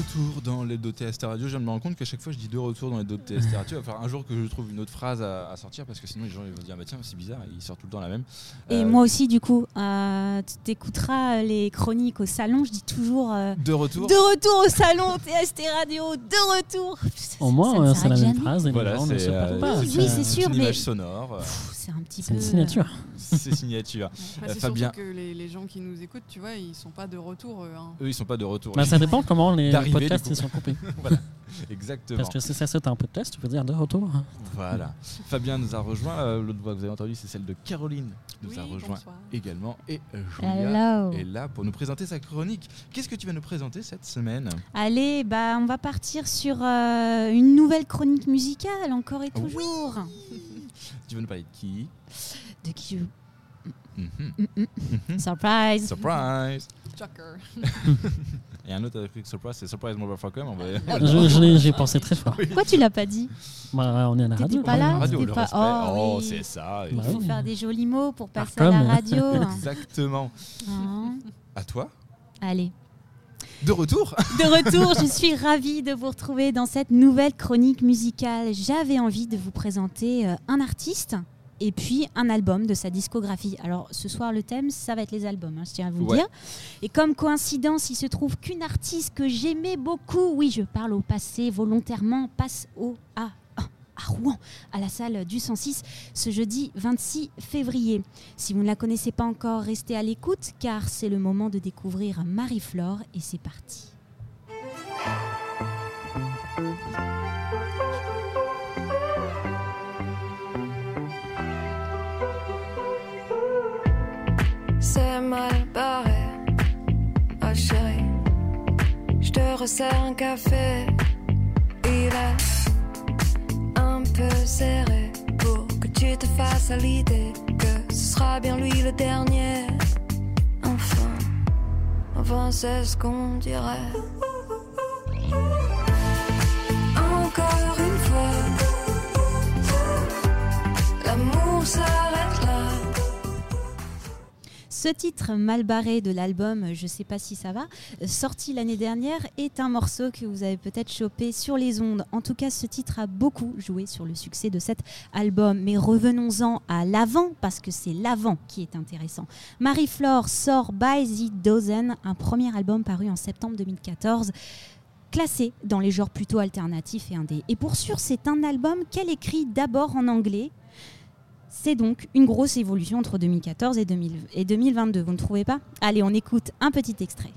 retour dans les TST Radio. Je viens de me rendre compte qu'à chaque fois je dis de retour dans les TST Radio. Il va falloir un jour que je trouve une autre phrase à, sortir parce que sinon les gens ils vont dire bah tiens c'est bizarre, ils sortent tout le temps la même. Et euh, moi aussi du coup, euh, tu t'écouteras les chroniques au salon. Je dis toujours euh, de retour. De retour au salon TST Radio, de retour. Au moins c'est la même phrase. voilà, c'est oui, c'est sûr, une mais image sonore. C'est un petit peu. C'est signature. c'est signature. c'est Fabien. que les, les, gens qui nous écoutent, tu vois, ils sont pas de retour. Hein. Eux, ils sont pas de retour. Bah, ça dépend comment les podcasts sont coupés. voilà, exactement. Parce que si ça c'est un podcast, tu veux dire de retour. Voilà. Fabien nous a rejoint. Euh, l'autre voix que vous avez entendue, c'est celle de Caroline qui nous a rejoint également. Et Julia est là pour nous présenter sa chronique. Qu'est-ce que tu vas nous présenter cette semaine? Allez, bah, on va partir sur euh, une nouvelle chronique musicale, encore et toujours. Tu veux nous parler de qui? De qui Mm-hmm. Surprise. Surprise. Chucker. Et un autre avec surprise, c'est surprise motherfucker. J'ai pensé très fort. Pourquoi tu l'as pas dit? Bah, On est à la radio. pas là? radio, le pas... Oh, oh c'est ça. Il faut faire des jolis mots pour passer à la radio. Exactement. Hein. À toi? Allez. De retour De retour, je suis ravie de vous retrouver dans cette nouvelle chronique musicale. J'avais envie de vous présenter euh, un artiste et puis un album de sa discographie. Alors ce soir le thème ça va être les albums, hein, je tiens à vous dire. Et comme coïncidence, il se trouve qu'une artiste que j'aimais beaucoup, oui je parle au passé volontairement, passe au à, à Rouen, à la salle du 106, ce jeudi 26 février. Si vous ne la connaissez pas encore, restez à l'écoute car c'est le moment de découvrir Marie-Flore et c'est parti. c'est mal barré. Je te un café. L'idée que ce sera bien lui le dernier. Enfin, enfin c'est ce qu'on dirait. Ce titre mal barré de l'album Je sais pas si ça va, sorti l'année dernière, est un morceau que vous avez peut-être chopé sur les ondes. En tout cas, ce titre a beaucoup joué sur le succès de cet album. Mais revenons-en à l'avant, parce que c'est l'avant qui est intéressant. Marie-Flore sort By the Dozen, un premier album paru en septembre 2014 classé dans les genres plutôt alternatifs et indés. Et pour sûr, c'est un album qu'elle écrit d'abord en anglais, c'est donc une grosse évolution entre 2014 et, 2022, vous ne trouvez pas? Allez, on écoute un petit extrait.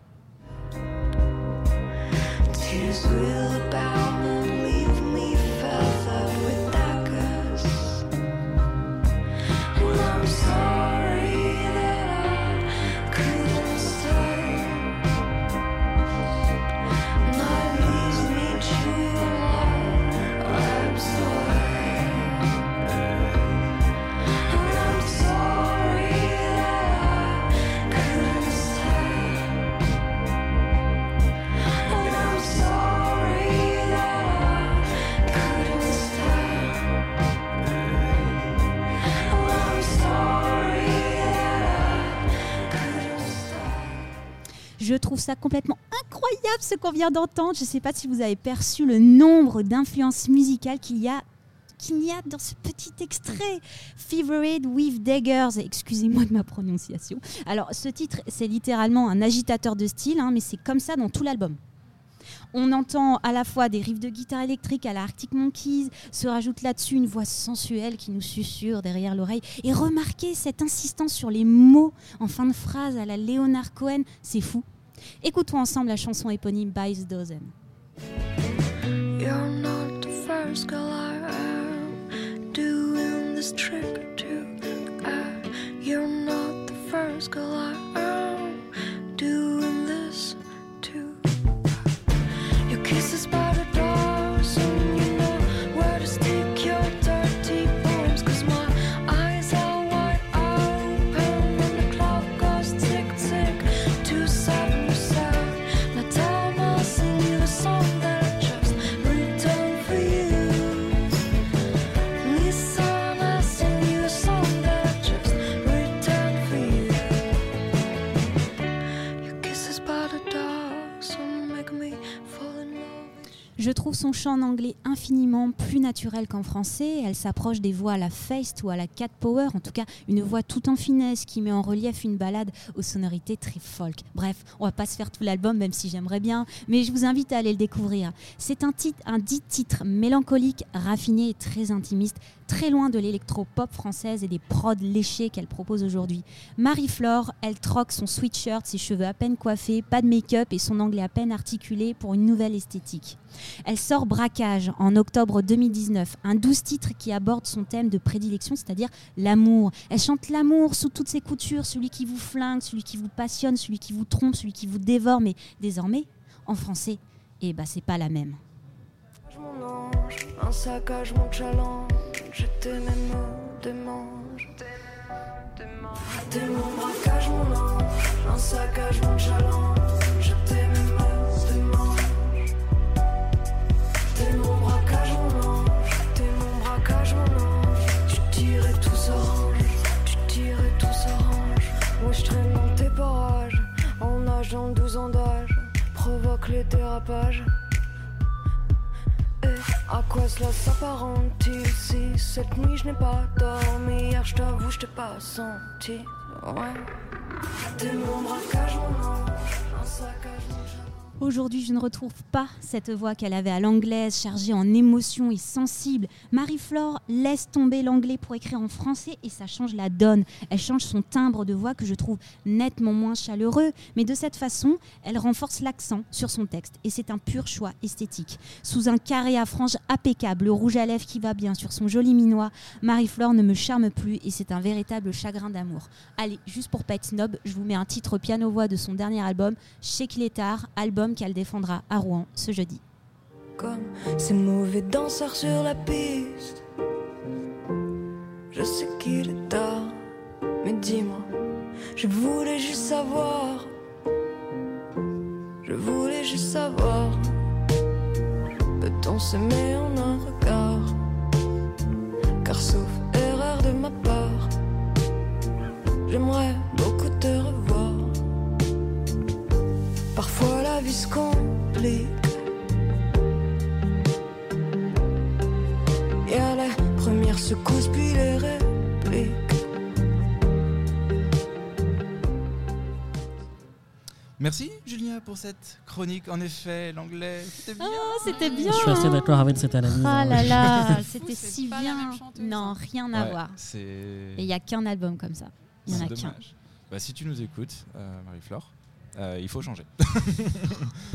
Ça complètement incroyable ce qu'on vient d'entendre. Je ne sais pas si vous avez perçu le nombre d'influences musicales qu'il y a qu'il y a dans ce petit extrait. Fevered with Daggers, excusez-moi de ma prononciation. Alors ce titre, c'est littéralement un agitateur de style, hein, mais c'est comme ça dans tout l'album. On entend à la fois des riffs de guitare électrique à la Arctic Monkeys, se rajoute là-dessus une voix sensuelle qui nous susurre derrière l'oreille. Et remarquez cette insistance sur les mots en fin de phrase à la Leonard Cohen, c'est fou. Écoutons ensemble la chanson éponyme By the Dozen. Son chant en anglais infiniment plus naturel qu'en français. Elle s'approche des voix à la Feist ou à la Cat Power, en tout cas une voix tout en finesse qui met en relief une balade aux sonorités très folk. Bref, on va pas se faire tout l'album, même si j'aimerais bien, mais je vous invite à aller le découvrir. C'est un, titre, un dit titre mélancolique, raffiné et très intimiste, très loin de l'électro-pop française et des prods léchés qu'elle propose aujourd'hui. Marie-Flore, elle troque son sweatshirt, ses cheveux à peine coiffés, pas de make-up et son anglais à peine articulé pour une nouvelle esthétique. Elle sort Braquage en octobre 2019, un douze titre qui aborde son thème de prédilection, c'est-à-dire l'amour. Elle chante l'amour sous toutes ses coutures, celui qui vous flingue, celui qui vous passionne, celui qui vous trompe, celui qui vous dévore, mais désormais, en français, eh ben, c'est pas la même. un saccage mon challenge, je t'aime démange. T'es mon braquage, mon ange, un saccage mon challenge, je t'aime démange. T'es mon braquage, mon ange, t'es mon braquage, mon ange, tu tirais tout s'arrange, tu tirais tout s'arrange. Moi je traîne dans tes parages, en nageant 12 ans d'âge, provoque les dérapages. À quoi cela s'apparente-t-il si cette nuit je n'ai pas dormi Hier je t'avoue je t'ai pas senti. Ouais. T'es mon braquage ange Un Aujourd'hui, je ne retrouve pas cette voix qu'elle avait à l'anglaise, chargée en émotions et sensible. Marie-Flore laisse tomber l'anglais pour écrire en français et ça change la donne. Elle change son timbre de voix que je trouve nettement moins chaleureux, mais de cette façon, elle renforce l'accent sur son texte et c'est un pur choix esthétique. Sous un carré à franges impeccable, le rouge à lèvres qui va bien sur son joli minois, Marie-Flore ne me charme plus et c'est un véritable chagrin d'amour. Allez, juste pour pas être snob, je vous mets un titre piano-voix de son dernier album, Chez Clétard, album qu'elle défendra à Rouen ce jeudi. Comme ces mauvais danseurs sur la piste, je sais qu'il est tard, mais dis-moi, je voulais juste savoir, je voulais juste savoir, peut-on s'aimer en un regard, Merci Julien pour cette chronique. En effet, l'anglais, c'était bien. Oh, c'était bien. Je suis assez d'accord avec cette analyse. Ah là là, c'était si bien. Non, rien à voir. Et il n'y a qu'un album comme ça. Il n'y en a qu'un. Bah, si tu nous écoutes, euh, Marie-Flore, euh, il faut changer.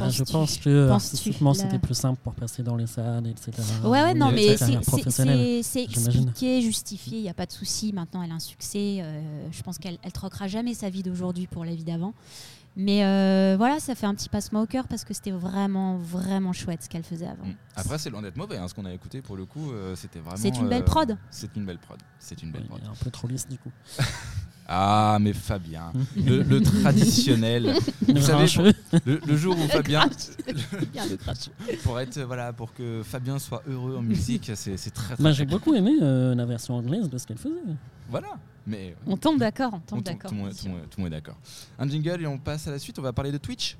Ah, je pense que artistiquement c'était plus simple pour passer dans les salles, etc. Ouais, ouais, non, mais c'est expliqué, justifié, il n'y a pas de souci. Maintenant, elle a un succès. Euh, je pense qu'elle elle troquera jamais sa vie d'aujourd'hui pour la vie d'avant. Mais euh, voilà, ça fait un petit passement au cœur parce que c'était vraiment, vraiment chouette ce qu'elle faisait avant. Mm. Après, c'est loin d'être mauvais. Hein, ce qu'on a écouté pour le coup, c'était vraiment. C'est une belle prod. C'est une belle prod. C'est une belle prod. Un peu trop lisse du coup. Ah, mais Fabien, le, traditionnel. Vous savez, le, jour où Fabien, pour être voilà, pour que Fabien soit heureux en musique, c'est très. très bah, J'ai beaucoup aimé euh, la version anglaise de ce qu'elle faisait. Voilà. Mais on tombe d'accord, on tombe d'accord. Tout, le monde est d'accord. Un jingle et on passe à la suite. On va parler de Twitch.